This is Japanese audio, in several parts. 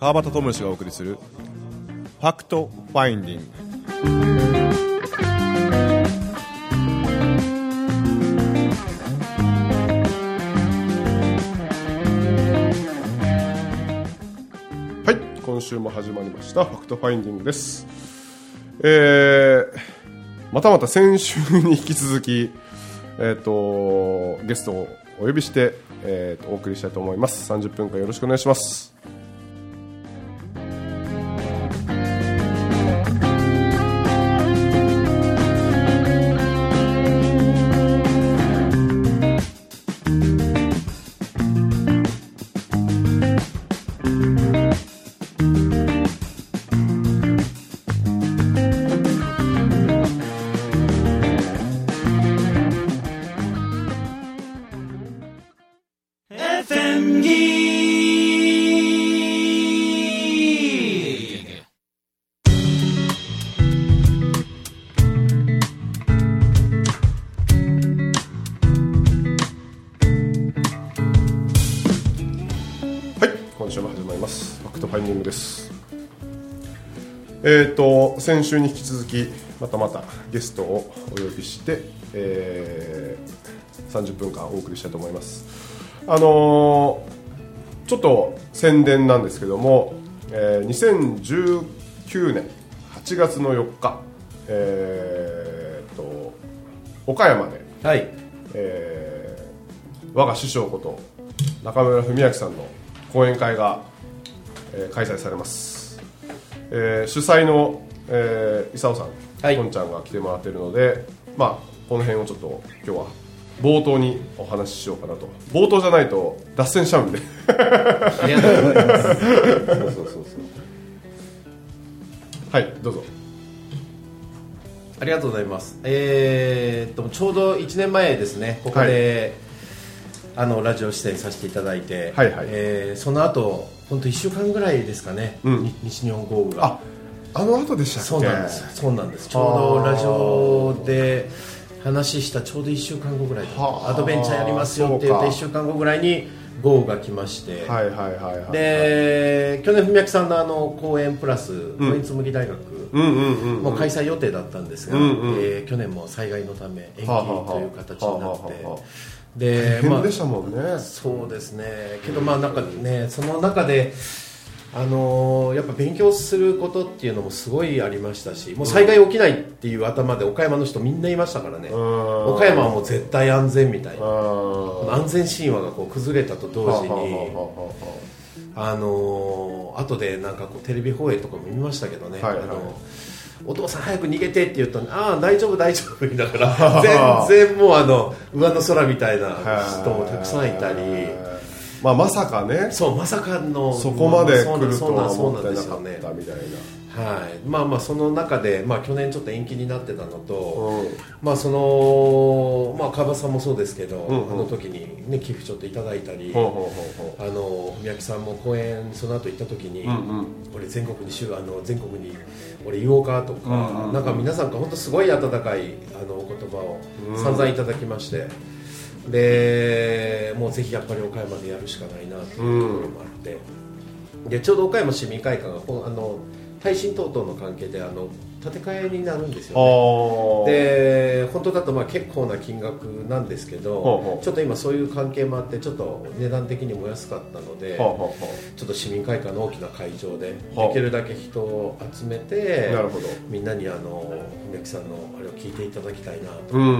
川端知義がお送りするファクトファインディング。はい今週も始まりました。ファクトファインディングです。えー、またまた先週に引き続きえっ、とゲストをお呼びして、えーとお送りしたいと思います。30分間よろしくお願いします。えっ、と先週に引き続きまたまたゲストをお呼びして、えー30分間お送りしたいと思います。あのーちょっと宣伝なんですけども、えー2019年8月の4日えー、と岡山ではい。えー我が師匠こと中村文明さんの講演会が、えー開催されます、えー主催の、えー、伊佐さん、はい。こんちゃんが来てもらっているので、まあ、この辺をちょっと今日は冒頭にお話ししようかなと。冒頭じゃないと脱線しちゃうんで。ありがとうございます。そうそうそうそうはいどうぞ。ありがとうございます。えー、っとちょうど1年前ですね。ここで、あのラジオ出演させていただいて、はいはい。えーその後本当1週間ぐらいですかね、うん。に西日本豪雨が。ああの後でしたっけ？そうなんです。そうなんです。ちょうどラジオで話したちょうど1週間後ぐらいアドベンチャーやりますよって言ってそうか。1週間後ぐらいに豪雨が来まして、はいはいはいはいで去年文明さんのあの公演プラスん。小紬大学もう開催予定だったんですが、えー去年も災害のため延期という形になってで変でしたもんね、そうですね。けどまあなんかねその中であのーやっぱ勉強することっていうのもすごいありましたしもう災害起きないっていう頭で岡山の人みんないましたからね。ん。岡山はもう絶対安全みたいな。あ安全神話がこう崩れたと同時にはあのー後でなんかこうテレビ放映とかも見ましたけどね、はいはい。あのお父さん早く逃げてって言ったああ大丈夫大丈夫だから 全然もうあの上の空みたいな人もたくさんいたりまあまさかね。そうまさかの。そこまで来るとは思ってなかったみたいはい。まあまあその中で、まあ、去年ちょっと延期になってたのと、な、うん、まあそのまあ川端さんもそうですけど、うんうん。あの時にね寄付ちょっといただいたり、ほうほうほうほあの宮城さんも公演その後行った時に、ううんうん。俺全国にしゅあの全国に俺言おうかとか、うんうんうん。なんか皆さんから本当すごい温かいあのお言葉を散々いただきまして、でもうぜひやっぱり岡山でやるしかないなというところもあって、でちょうど岡山市民会館があの耐震等々の関係であの建て替えになるんですよね。で本当だとまあ結構な金額なんですけど、ちょっと今そういう関係もあってちょっと値段的にも安かったので、ちょっと市民会館の大きな会場ではあできるだけ人を集めてなるほど。みんなにあの梅木さんのあれを聞いていただきたいなとうんうん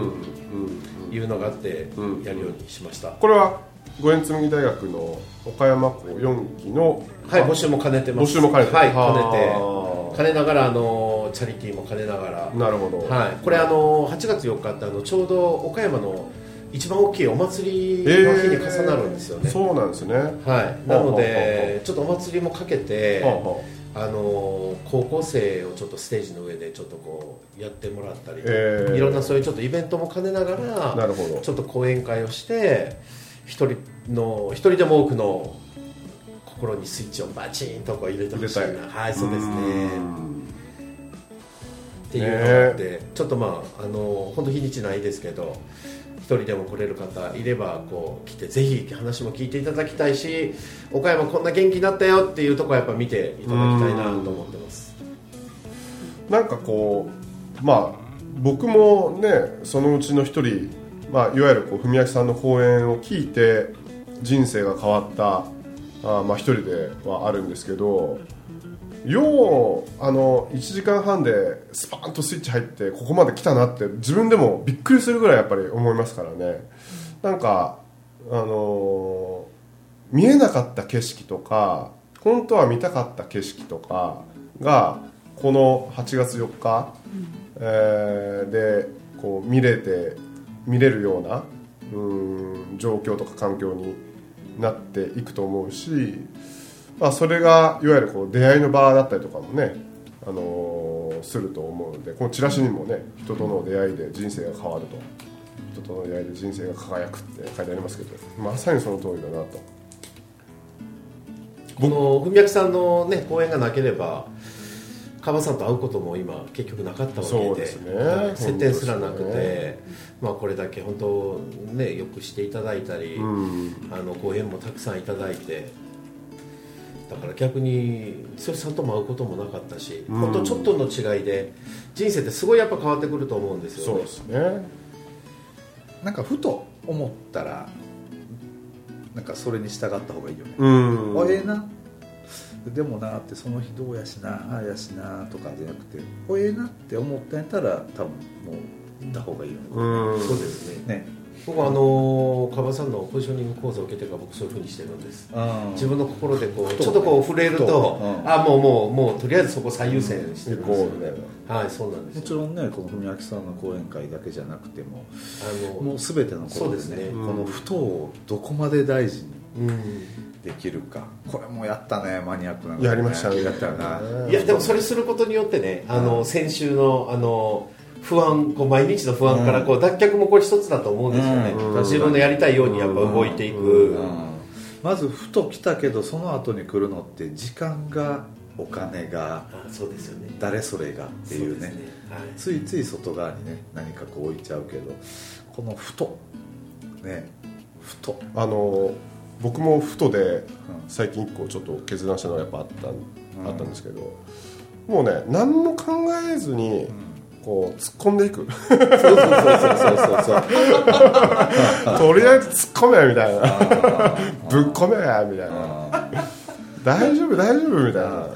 うん。いうのがあってうん。やるようにしました、これは五円紬大学の岡山校4期のはい募集も兼ねてます。募集も兼ねて。はいは兼ねて兼ねながらあのチャリティーも兼ねながら。あなるほど。はい、これあの8月4日ってあのちょうど岡山の一番大きいお祭りの日に重なるんですよね、そうなんですね。はい、なのでちょっとお祭りもかけて、あの高校生をちょっとステージの上でちょっとこうやってもらったり、えー。いろんなそういうちょっとイベントも兼ねながらなるほど。ちょっと講演会をして一人の一人でも多くの心にスイッチをバチンとこう入れてほしいな。はいそうですね。うんっていうのがあって、ちょっとまああの本当日にちないですけど一人でも来れる方いればこう来てぜひ話も聞いていただきたいし岡山こんな元気になったよっていうとこやっぱ見ていただきたいなと思ってます。なんかこうまあ僕もねそのうちの一人、まあ、いわゆるこう文明さんの講演を聞いて人生が変わったあまあ一人ではあるんですけどようあの1時間半でスパーンとスイッチ入ってここまで来たなって自分でもびっくりするぐらいやっぱり思いますからね。なんかあのー見えなかった景色とか本当は見たかった景色とかがこの8月4日、えーでこう見れて見れるようなうん状況とか環境になっていくと思うし、まあ、それがいわゆるこう出会いの場だったりとかもね、あのーすると思うのでこのチラシにもね人との出会いで人生が変わると人との出会いで人生が輝くって書いてありますけどまさにその通りだなと。この文脈さんのね講演がなければ川さんと会うことも今結局なかったわけで接点すらなくて、本当ですまあ、これだけ本当ねよくしていただいたり、うん。あの講演もたくさんいただいてだから逆に剛さんとも会うこともなかったし、うん。本当ちょっとの違いで人生ってすごいやっぱ変わってくると思うんですよね。そうですね。なんかふと思ったらなんかそれに従った方がいいよね、うん。あええなでもなってその日どうやしなああやしなとかじゃなくておええなって思ったんやったら多分もう行った方がいいよね、うん。そうですね。ね僕はあの川さんのポジショニング講座を受けてから僕そういうふうにしてるんです。自分の心でこうちょっとこう触れるふと。あもうもうもうとりあえずそこ最優先してるんですよ。はいそうなんですもちろんねこの文明さんの講演会だけじゃなくてもあのもう全てのことそうですね。このふとをどこまで大事にうんできるか。これもやったねマニアックなのやりましたね。やったよな、いやでもそれすることによってねあの先週のあの不安こう毎日の不安からこう脱却もこれ一つだと思うんですよね、うん。自分のやりたいようにやっぱ動いていく、うん。まずふと来たけどその後に来るのって時間がお金があそうですよね。誰それがっていうね。そですはい。ついつい外側にね何かこう置いちゃうけどこのふと。ね。ふと。あの僕もふとで最近一個ちょっと決断したのがやっぱあった,、あったんですけどもうね何も考えずにこう突っ込んでいく。そうそうそうそうそうそう。とりあえず突っ込めみたいな。あ ぶっ込めやみたいな。ー。大丈夫大丈夫みたいな。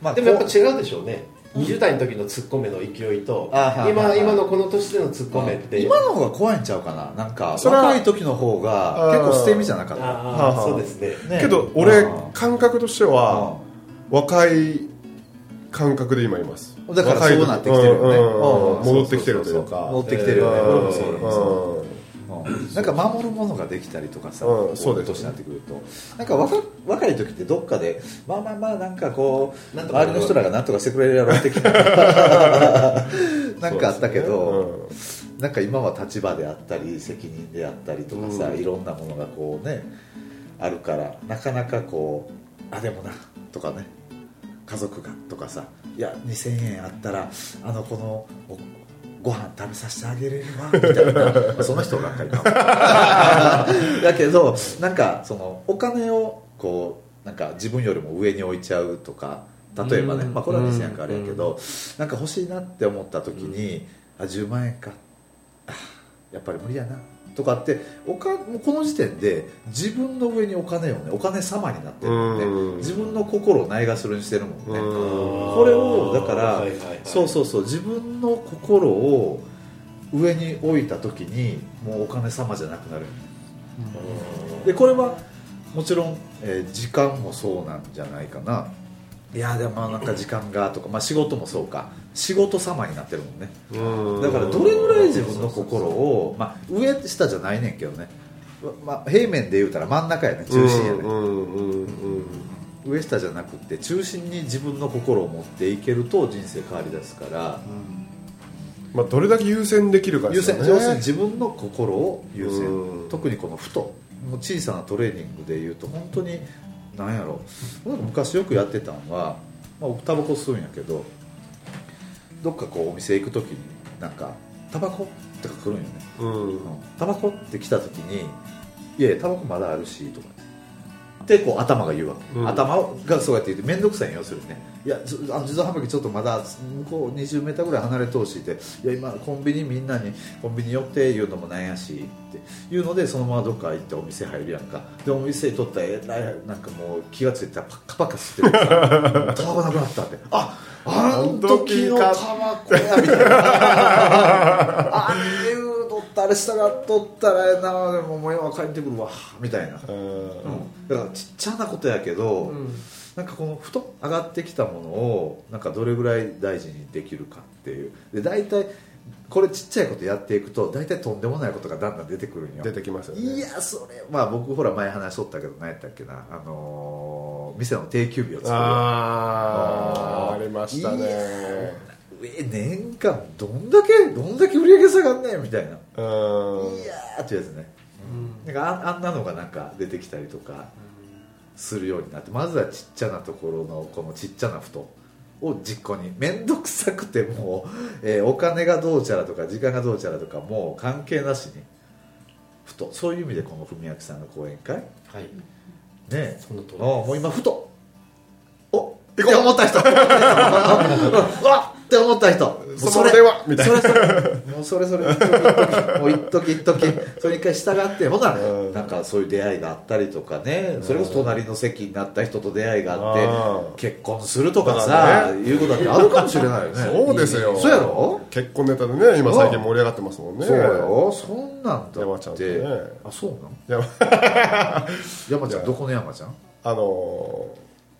まあでもやっぱこ違うでしょうね20代の時のツッコミの勢いと今今のこの年でのツッコミって。今の方が怖いんちゃうかな？なんかそれは若い時の方が結構捨て身じゃなかった。あはああ。そうですね。ねけど俺あ感覚としては若い感覚で今います。だからそうなってきてるよね。戻ってきてるというか。戻ってきてるよね。うん。俺もそう俺もそううんうん。なんか守るものができたりとかさ、うんそう年になってくると。なんか若若い時ってどっかでまあまあまあなんかこうなんとか周りの人らが何とかしてくれるやろ的ななんかあったけど、なんか今は立場であったり責任であったりとかさ、うん。いろんなものがこうねあるからなかなかこうあでもなとかね家族がとかさいや2000円あったらあの子のおご飯食べさせてあげれるわみたいな。ま あその人ばっかりか だけどなんかそのお金をこうなんか自分よりも上に置いちゃうとか例えばね、うん。まあ、これは2000円かあれやけど、なんか欲しいなって思った時に、あ10万円か。あやっぱり無理やなとかっておかもうこの時点で自分の上にお金をねお金様になってるもんね、うん。自分の心をないがしろにしてるもんね、うん。これをだから、はいはいはい。そうそうそう自分の心を上に置いた時にもうお金様じゃなくなるでこれはもちろん、えー時間もそうなんじゃないかないやでもなんか時間がとか、まあ、仕事もそうか。仕事様になってるもんね。うん。だからどれぐらい自分の心を、まあ、上下じゃないねんけどね、まあ、平面で言うたら真ん中やね中心やね、上下じゃなくて中心に自分の心を持っていけると人生変わりだすから、まあどれだけ優先できるかで優すよね。先要するに自分の心を優先、うん。特にこのふともう小さなトレーニングでいうと本当に何やろう。なんか昔よくやってたのは、まあ、僕タバコ吸うんやけどどっかこうお店行く時になんかタバコとか来るんよね。うん。タバコって来た時に「いやいやタバコまだあるし」とかってこう頭が言うわけ、うん。頭がそうやって言って面倒くさいんよ要するにね。いやずあの自動販売機ちょっとまだ向こう20メーターぐらい離れてほして。いや今コンビニみんなにコンビニ寄って言うのもなんやしっていうのでそのままどっか行ってお店入るやんか。でお店にとったらえらいなんかもう気がついたらパッカパカ吸ってるタバコなくなったって。ああの時のタバコやみたいな。ああいうのったがっとったらええなでももう今帰ってくるわみたいな、うん。だからちっちゃなことやけど、なんかこのふと上がってきたものをなんかどれぐらい大事にできるかっていう。で大体これちっちゃいことやっていくと大体とんでもないことがだんだん出てくるんよ。出てきますよね。いやそれまあ僕ほら前話しとったけど何やったっけなあのー店の定休日を作る。あーありましたねえ年間どんだけどんだけ売り上げ下がんねんみたいな。うん。いやーってやつね、なんかああんなのがなんか出てきたりとかするようになってまずはちっちゃなところのこのちっちゃなふとを実行に。面倒くさくても、えーお金がどうちゃらとか時間がどうちゃらとかもう関係なしにふとそういう意味でこの文明さんの講演会。ねはい。え。その通りあもう今ふと。おって思った人。うわって思った人。もうその電話。みたいな。それそれ。もうそれそれ。もう一時一時。それ一回従って。ほなうん。なんかそういう出会いがあったりとかね。それこそ隣の席になった人と出会いがあって結婚するとかださからいうことだってあるかもしれないよね。そうですよ。そうやろ？結婚ネタでね今最近盛り上がってますもんね。そうよそんなんだ山ちゃんってとね。あそうなんいや山ちゃんどこの山ちゃん？あの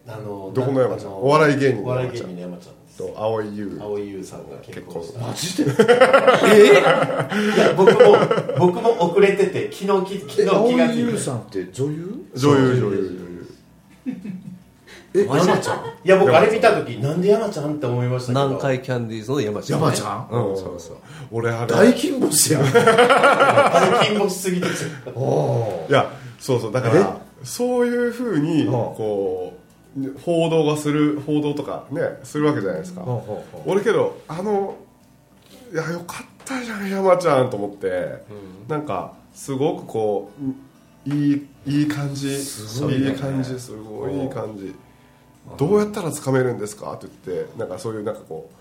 あのどこの山ちゃん？あのお笑い芸人のお笑い山ちゃんと蒼井優。蒼井優さんが結婚した。マジで？いや僕も僕も遅れてて昨日き昨日気が青井ついて。優さんって女優？女優女優。え山ちゃん？いや僕あれ見た時なんで山ちゃんって思いましたけど。南海キャンディーズの山ちゃん、山ちゃん？うん。そうそう俺あれ。大金星やん。大金星すぎておお いやそうそう。だからそういうふうにうん。こう報道がする報道とかねするわけじゃないですか。俺けどあのいやよかったじゃん山ちゃんと思って、なんかすごくこういいいい感じごいね。いい感じすごいいい感じ。どうやったらつかめるんですか？って言ってなんかそういうなんかこう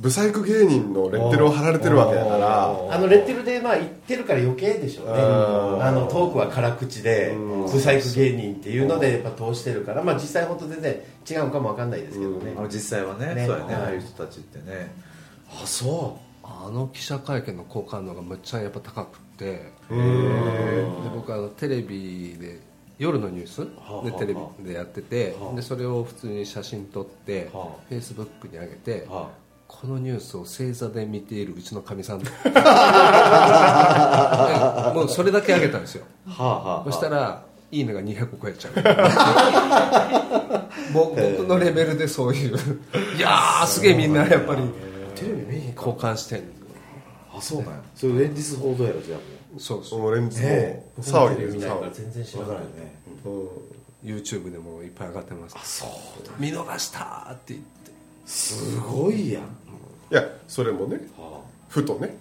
ブサイク芸人のレッテルを貼られてるわけだから。あのレッテルでまあ言ってるから余計でしょうね。うん。あのトークは辛口でうん。ブサイク芸人っていうのでやっぱ通してるから。まあ実際本当全然違うかもわかんないですけどね。実際はね。ね。そうやね、はい。ああいう人たちってね。あそあの記者会見の好感度がむっちゃやっぱ高くって。でうん僕あのテレビで夜のニュース？でテレビでやってて。はあ。でそれを普通に写真撮ってはあ。フェイスブックに上げてこのニュースを正座で見ているうちのかみさん。もうそれだけ上げたんですよ。あはあはあ。そしたら「いいね」が200超えちゃう。僕僕のレベルでそういう。いやーすげえみんなやっぱりテレビ見に交換してんあそうなんや。それ連日報道やろじゃあそうそう。もう連日もねう騒ぎテレビ見ないから全然知もらないね。ぎうん。YouTube でもいっぱい上がってます。そう見逃したーって言って。すごいやんいやそれもねはふとね。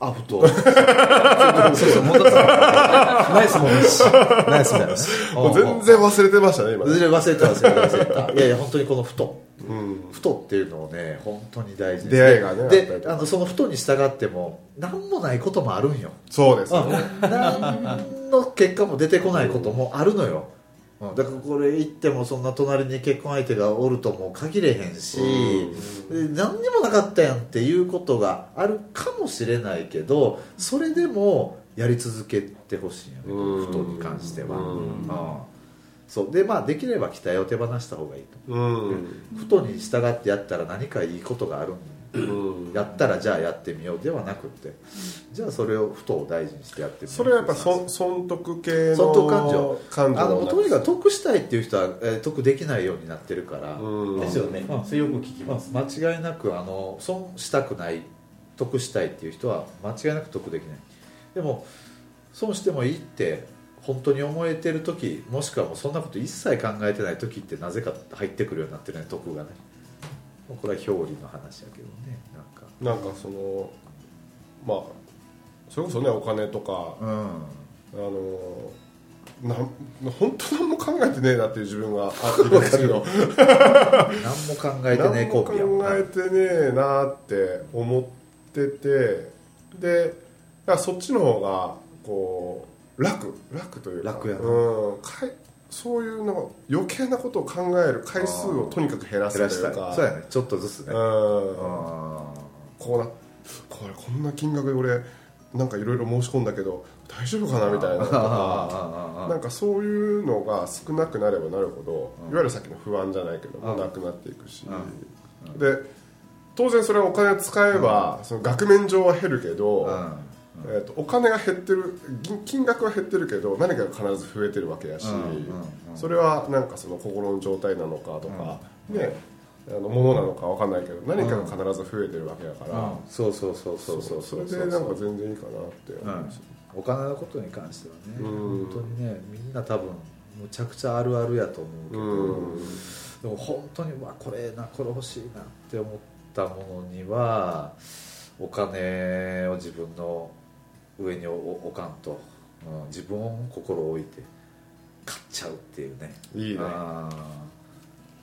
あ。あふと。そうそう戻った。ナイス戻しナイス戻し もう全然忘れてましたね今ね。忘れ忘れた忘れた忘れた。いやいや本当にこのふと。うん。ふとっていうのをね本当に大事に出会いがねであのそのふとに従っても何もないこともあるんよ。そうですよね。何の結果も出てこないこともあるのよ、うんだからこれ言ってもそんな隣に結婚相手がおるとも限れへんし、で何にもなかったやんっていうことがあるかもしれないけどそれでもやり続けてほしいよねこの不当に関しては、うん。うん。そう。でまあできれば期待を手放した方がいいと。うん。不当に従ってやったら何かいいことがあるんやったらじゃあやってみようではなくてじゃあそれを不当を大事にしてやってみようそれはやっぱ損得系の損得感情感情あのとにかく得したいっていう人は、え得できないようになってるから、ですよねうん。それよく聞きます、間違いなくあの損したくない得したいっていう人は間違いなく得できないでも損してもいいって本当に思えてる時もしくはもうそん。なこと一切考えてない時ってなぜか入ってくるようになってるね得がねこれは表裏の話やけどね。なんか。なんかそのまあそれこそねお金とかうん。あのなん本当何も考えてねえなっていう自分があいるんですけど 何も考えてね何も考コンビやもんなえてねえなって思っててでそっちの方がこう楽。楽というか。楽やな。うん、かいそういうの余計なことを考える回数をとにかく減らすというか。い。そうやね。ちょっとずつね。うん。あこうなこれこんな金額で俺なんかいろいろ申し込んだけど大丈夫かなみたいなのとか。あなんかそういうのが少なくなればなるほどうん。いわゆるさっきの不安じゃないけどもうんなくなっていくし。うで当然それはお金を使えばその額面上は減るけどえーとお金が減ってる金金額は減ってるけど何かが必ず増えてるわけやしそれはなんかその心の状態なのかとかねあの物なのかわかんないけど何かが必ず増えてるわけだから。そうそうそうそうそうそれでなんか全然いいかなってお金のことに関してはねうん。本当にねみんな多分むちゃくちゃあるあるやと思うけど、うん。でも本当にわこれなこれ欲しいなって思ったものにはお金を自分の上に置かんと、うん、自分を心を置いて買っちゃうっていうね。いいね。あ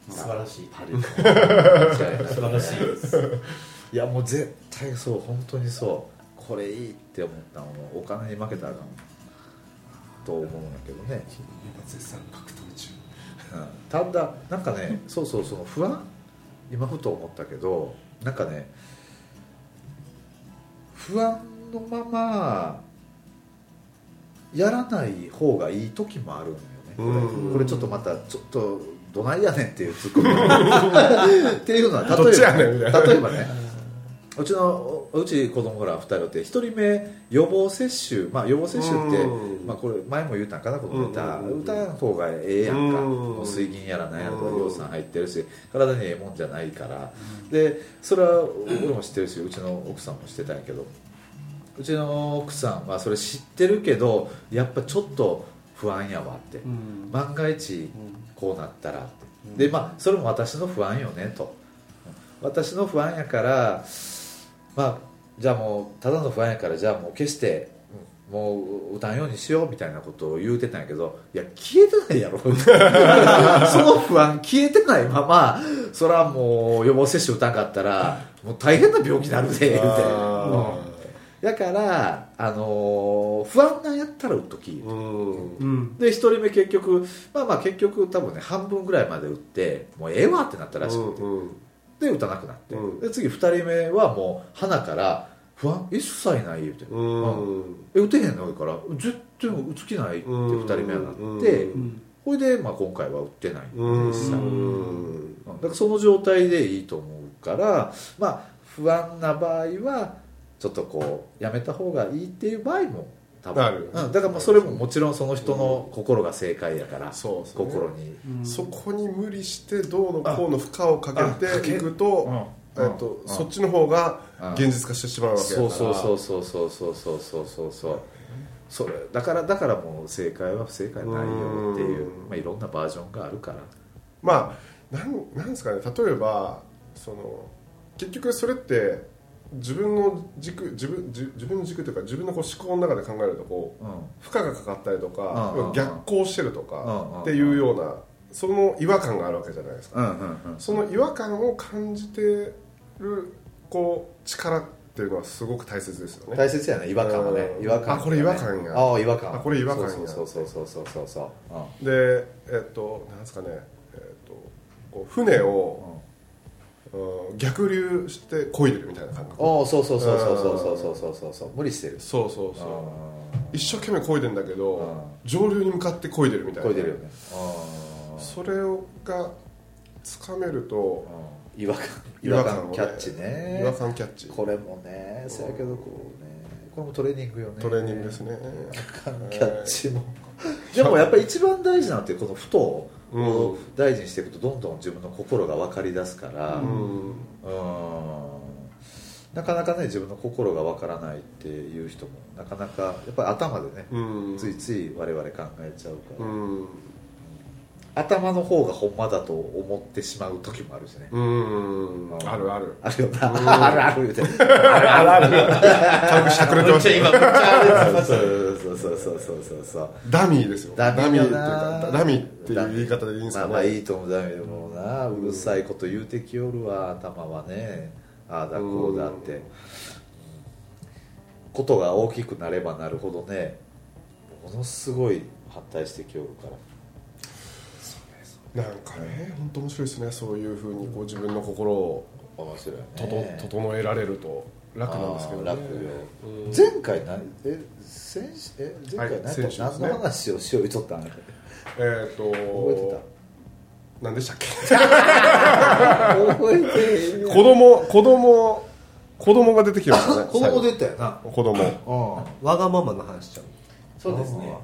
素晴らしい。ーパリ間違いない素晴らしいです。いやもう絶対そう本当にそう。これいいって思ったものお金に負けたらあかんと思うんだけどね、絶賛格闘中。うん。ただなんかねそうそうその不安。今ふと思ったけどなんかね不安のままやらない方がいい時もあるんよね。こうん。れこれちょっとまたちょっとどないやねんっていうツッコミ。っていうのは例えば例えばねうちのうち子供ら2人おって1人目予防接種。まあ予防接種ってうん。まあこれ前も言ったんかなこの歌。うん。歌の方がええやんか。うん。もう水銀やらなんやらとかうん。養酸入ってるし体にええもんじゃないから。でそれは俺も知ってるしうちの奥さんも知ってたんやけどうちの奥さんはそれ知ってるけどやっぱちょっと不安やわって。万が一こうなったらって。でまあそれも私の不安よねと。私の不安やからまあじゃあもうただの不安やからじゃあもう決してうんもう歌わんようにしようみたいなことを言うてたんやけどいや消えてないやろ。その不安消えてないままそれはもう予防接種打たんかったらもう大変な病気になるで言うて。あだから、あのー不安なんやったら打っとき、ーう。ん。うん。で1人目結局まあまあ結局多分ね半分ぐらいまで打ってもうええわってなったらしくて、うんで打たなくなって、うん。で次2人目はもう鼻から不安一切ない言うて、うん。え打てへんのから。絶対打つ気ないって2人目はなって、うんほいで、まあ、今回は打ってない、うん。実際うん。だからその状態でいいと思うからまあ不安な場合はちょっとこうやめた方がいいっていう場合も多分あるうん、だからまあそれももちろんその人の心が正解やから、そうですね心に、そこに無理してどうのこうの負荷をかけていくと,、えっとそっちの方が現実化してしまうわけだから。そうそうそうそうそうそうそうそうそう。それだからだからもう正解は不正解ないよっていううん。まあ、いろんなバージョンがあるから。まあなんなんですかね。例えばその結局それって自分の軸自分自自分の軸というか自分のこう思考の中で考えるとこううん。負荷がかかったりとか、うん逆行してるとか、っていうようなその違和感があるわけじゃないですか、その違和感を感じてるこう力っていうのはすごく大切ですよね。大切やね違和感はね。うん。違和感、あこれ違和感や。ああ違和感。あこれ違和感や。そうそうそうそうそう。そうそうでえっとなんですかね。えっとこう船を、うん逆流して漕いでるみたいな感覚。おおそうそうそうそうそうそうそうそうそうそう。無理してる。そうそうそう。あ一生懸命漕いでんだけどうん上流に向かって漕いでるみたいな。こいでるよね。あそれがつかめるとー。違和感。違 違和感キャッチね。違和感キャッチ。これもねそやけどこうね。これもトレーニングよね。トレーニングですね。キャッチも。でもやっぱり一番大事なのってこのふとうんを大事にしていくとどんどん自分の心が分かり出すからううんん。なかなかね自分の心が分からないっていう人もなかなかやっぱり頭でねうん。ついつい我々考えちゃうから、うん頭の方がほんまだと思ってしまう時もあるしね。うーん。あるある。あるよな。あるあるあるあるある。軽くしゃくれてました今めっちゃあれそうそうそうそうそうそうそうダミーですよ。ダミーっていうだな。かダミーっていう言い方でいいんですかね、まあまあいいと思う。ダメでもな。うるさいこと言うてきおるわ頭はね。ああだこうだって、うん。ことが大きくなればなるほどね。ものすごい発達してきおるからなんかね本当面白いですね。そういうふうにこう自分の心を面白いね。整えられると。楽なんですけどね。前回何？え先え前回はい何,、の話をしとったんえっ、と覚えて何でしたっけ？覚えて子供子供子供が出てきましたね。子供出たよな。子供。うんわがままの話しちゃう。そうですね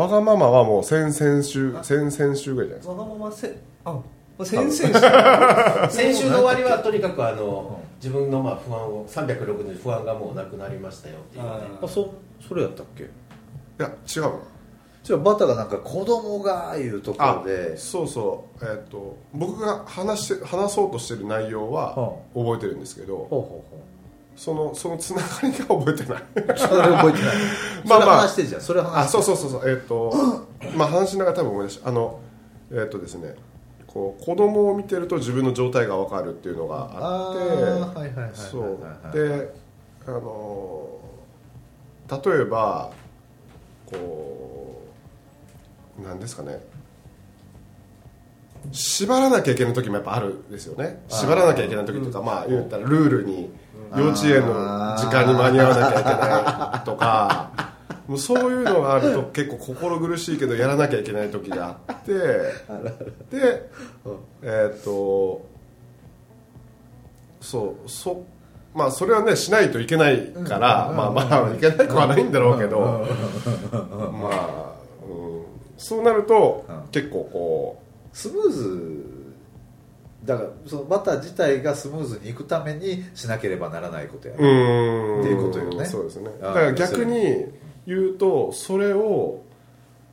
わがままはもう先々週先々週ぐらいじゃないですか。わがまませあ先々週。先週の終わりはとにかくあの自分のまあ不安を360不安がもうなくなりましたよっていう。ねあそそれやったっけ？いや違うなじゃあバタがなんか子供がいうとこあろで。そうそう。えっ、と僕が話して話そうとしてる内容は覚えてるんですけど、ほうほうほそのそのつながりが覚えてない。うそれ覚えてない。まあまあ。話してんじゃん。それ話あそうそうそうそう。えっ、と まあ話しながら多分思い出しあのえっ、とですねこう子供を見てると自分の状態が分かるっていうのがあってはいはいそう。であの例えばこうなんですかね。縛らなきゃいけない時もやっぱあるんですよね。縛らなきゃいけない時とかまあ言ったらルールに幼稚園の時間に間に合わなきゃいけないとか。もうそういうのがあると結構心苦しいけどやらなきゃいけない時があって。でえっ、とそうそまあそれはねしないといけないから、まあまあいけないくはないんだろうけど、まあ、うん、そうなると、うん。結構こスムーズだからそのバター自体がスムーズにいくためにしなければならないことやううーん。っていうことよね。そうですね。あだから逆に言うとそれを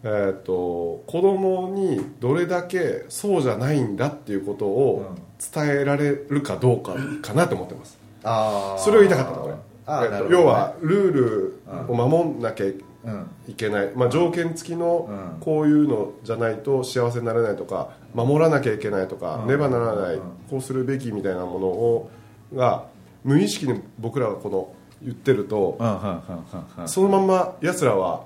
えー、と子供にどれだけそうじゃないんだっていうことを伝えられるかどうかかなと思ってます。あー。それを言いたかったのねあーえっとなるほどね。要はルールを守んなきゃいうんけない、まあ、条件付きのうん。こういうのじゃないと幸せになれないとか守らなきゃいけないとかうん。ねばならないうん。こうするべきみたいなものをが無意識に僕らがこの言ってるとそのまんま奴らは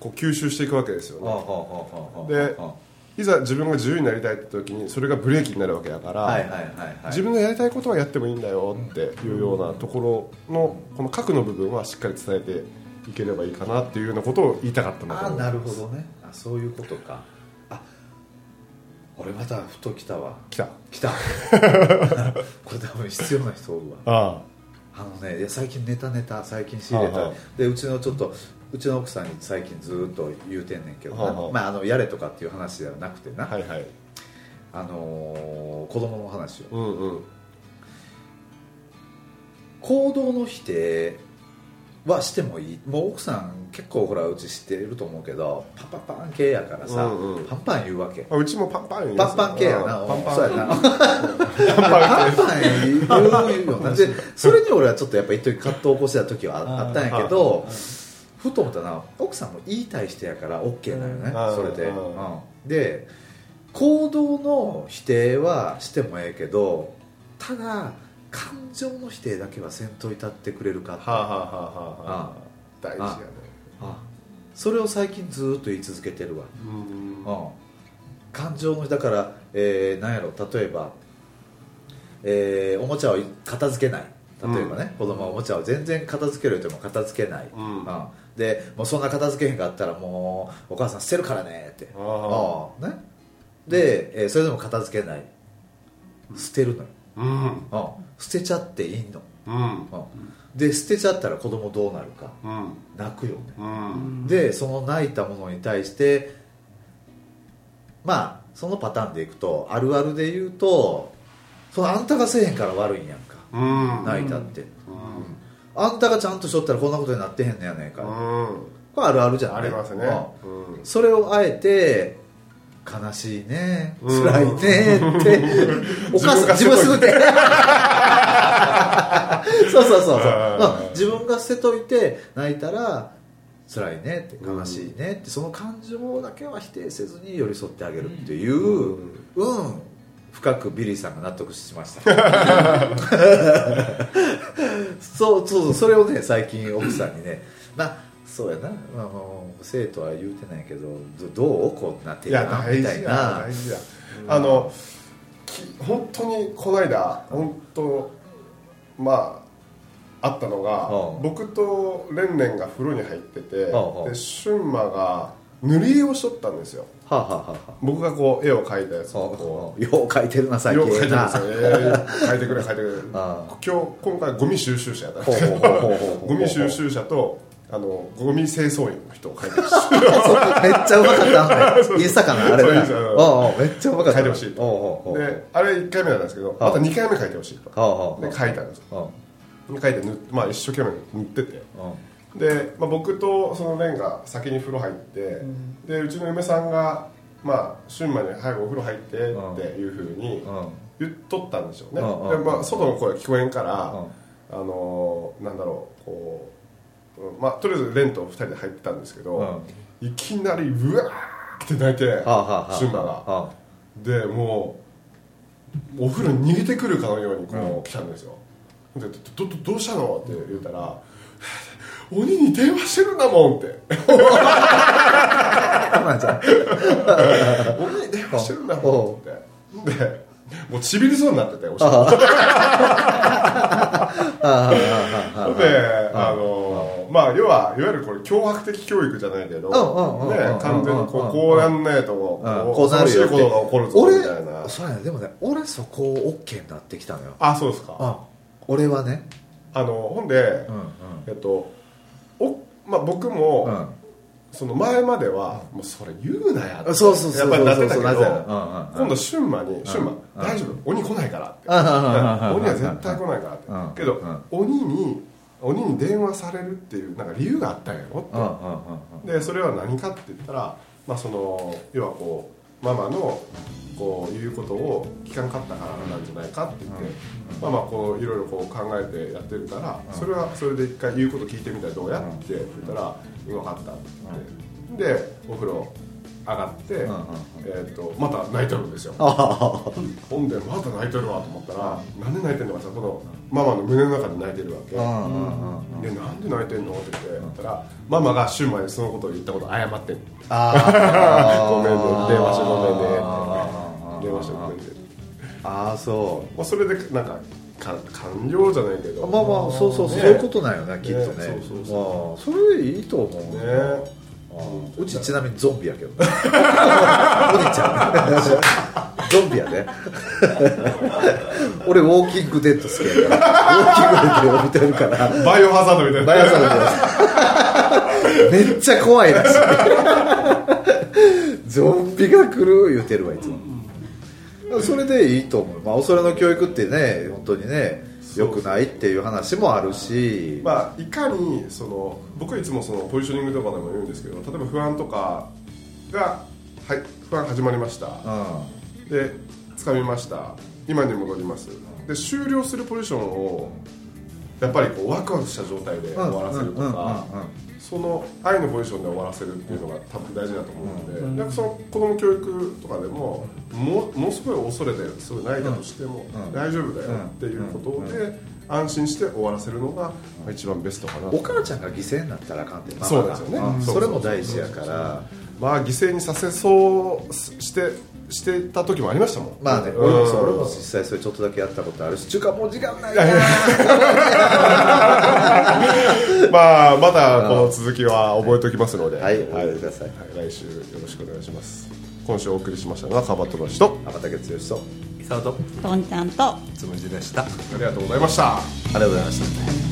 こう吸収していくわけですよはあねではいざ自分が自由になりたいって時にそれがブレーキになるわけだから、自分のやりたいことはやってもいいんだよっていうようなところのこの核の部分はしっかり伝えていければいいかなっていうようなことを言いたかったんだと思いますあなるほどね。あそういうことか。あ俺またふと来たわ。来た。来た。これ多分必要な人おるわ。ああ。のね最近ネタネタ最近仕入れた、でうちのちょっとうちの奥さんに最近ずっと言うてんねんけどな、まあ、あのやれとかっていう話ではなくてな、あはいはい。あのー子供の話を。うんうん。行動の否定はしてもいい。もう奥さん結構ほらうち知ってると思うけどパンパンパン系やからさ、うんうん。パンパン言うわけ。あうちもパンパン言いますパンパン系やなうんパンパン。そうやな。パンパン言うよな。でそれに俺はちょっとやっぱ一時葛藤起こしてた時はああったんやけどふと思ったな奥さんも言いたい人やから OK なのねうんそれで、うん。うん。で行動の否定はしてもええけどただ感情の否定だけはせんといたってくれるかって。はあはあはあはあはあ。大事やね。あそれを最近ずっと言い続けてるわ、うん。うん、感情のだから、えー、何やろ。例えば、えーおもちゃを片付けない。例えばね、子供はおもちゃを全然片付ける言っても片付けない、うん。でもうそんな片付けへんかったらもうお母さん捨てるからねって。ああ。ね。で、えーそれでも片付けない。捨てるのよ、うんうん。捨てちゃっていいの、うん。うんで捨てちゃったら子供どうなるか。うん。泣くよね。うん。でその泣いたものに対してまあそのパターンでいくとあるあるで言うとそのあんたがせえへんから悪いんやんか。うん。泣いたって、あんたがちゃんとしとったらこんなことになってへんねやねんか。ら、うん。これあるあるじゃんありますね。うん。うん。それをあえて悲しいね。辛いねって。お母さん自分すぐってそうそうそうそう。あーうん自分が捨てといて泣いたら辛いねって悲しいねってその感情だけは否定せずに寄り添ってあげるっていううん、深くビリーさんが納得しました。そうそうそうそれをね最近奥さんにねまあそうやな、まあ、生徒は言うてないけどどどうこんな提いや案みたい大事や。な大事やあのき本当にこの間本当まああったのがうん。僕とレンレンが風呂に入っててうんで春馬が塗り絵をしとったんですよ。はあ、はあはあは僕がこう絵を描いたやつあをこよう書いてるなう最近。よく描いてるすよ。えー描いてくれ描いてくれ。あ 今日今回ゴミ収集車やったんですゴミ収集車とあのゴミ清掃員の人を描いてる めっちゃうまかった。インスタかな。あれ。めっちゃうまかった。書いてほしいと。であれ1回目なんですけどまた2回目書いてほしいと。で書いたんです書いて塗っまあ、一生懸命塗ってて。で、まあ、僕とそのレンが先に風呂入って、でうちの嫁さんが「まあ、春馬に早くお風呂入って」っていうふうにうん言っとったんでしょうね、うんでまあ、外の声聞こえんから、うんあのーなんだろうこう、うんまあ、とりあえずレンと2人で入ってたんですけど、いきなりうわーって泣いて、はあはあが。あ。でもうお風呂に逃げてくるかのようにこう来たんですよ、でどどどうしたの？って言ったら「鬼に電話してるんだもん」って。そうなんじゃん「鬼に電話してるんだもん」って。でもうちびりそうになってておしゃであ。のまあ要はいわゆるこれ脅迫的教育じゃないけどね完全にこうこうやんねえとこうしいことが起こるぞ俺みたいな。そうやね。でもね俺そこ OK になってきたのよ。あそうですか。あ俺はね。あのほんで、うんえっとおまあ、僕も、うん。その前までは、もうそれ言うなやってそうそうそうやっぱりなってたけど今度春馬に「春馬大丈夫？鬼来ないから」って。鬼は絶対来ないからって。うん。けどうん。鬼に鬼に電話されるっていうなんか理由があったんやろ？って。でそれは何かって言ったら、まあ、その要はこうママのこう言うことを聞かんかったからなんじゃないかって言って、まあまあこういろいろこう考えてやってるから、それはそれで一回言うこと聞いてみたらどうやって言ったら「分かった」って言って、でお風呂上がって、んうんえー、とまた泣いてるんですよ、あほんでまた泣いてるわと思ったら、なんで泣いてんのかさこのママの胸の中で泣いてるわけ、あうんうんでなんで泣いてんのって言ったらママがシュウマイにそのことを言ったことを謝ってんの。あ ごめんね電話してごめんねあ電話してごめんねあそまあ、それでなんかか完了じゃないけど。うまあまあそうそうそう、ね。そういうことなんよねきっとね。ねそうそうそまあそれいいと思う。ねうん。うちちなみにゾンビやけど お兄ちゃん。ゾンビやね 俺ウォーキングデッド好きやから。ウォーキングデッドを見てるから。バイオハザードみたいな。バイアサルでめっちゃ怖いらしい。ゾンビが来る言うてるわいつもそれでいいと思う、まあ、恐れの教育ってね本当にね良くないっていう話もあるし、まあ、いかにその僕はいつもそのポジショニングとかでも言うんですけど例えば不安とかが、はい、不安始まりました。うん。で掴みました。今に戻ります。で終了するポジションをやっぱりこうワクワクした状態で終わらせるとかその愛のポジションで終わらせるっていうのが多分大事だと思うので、なん。かその子供教育とかでももものすごい恐れてすごい泣いたとしてもうん。大丈夫だよっていうことで安心して終わらせるのがまあ一番ベストかなと。お母ちゃんが犠牲になったらあかんってママがそうですよね。うそれも大事やから。まあ犠牲にさせそうしてしてた時もありましたもん。まあねうん。俺も俺も実際それちょっとだけやったことあるし。ちゅうかもう時間ないな。まあまたこの続きは覚えておきますので、はい覚えてください。はい来週よろしくお願いします。今週お送りしましたのはカバトバシと天竹剛と伊沢ととんちゃんと。つむじでした。ありがとうございました。ありがとうございました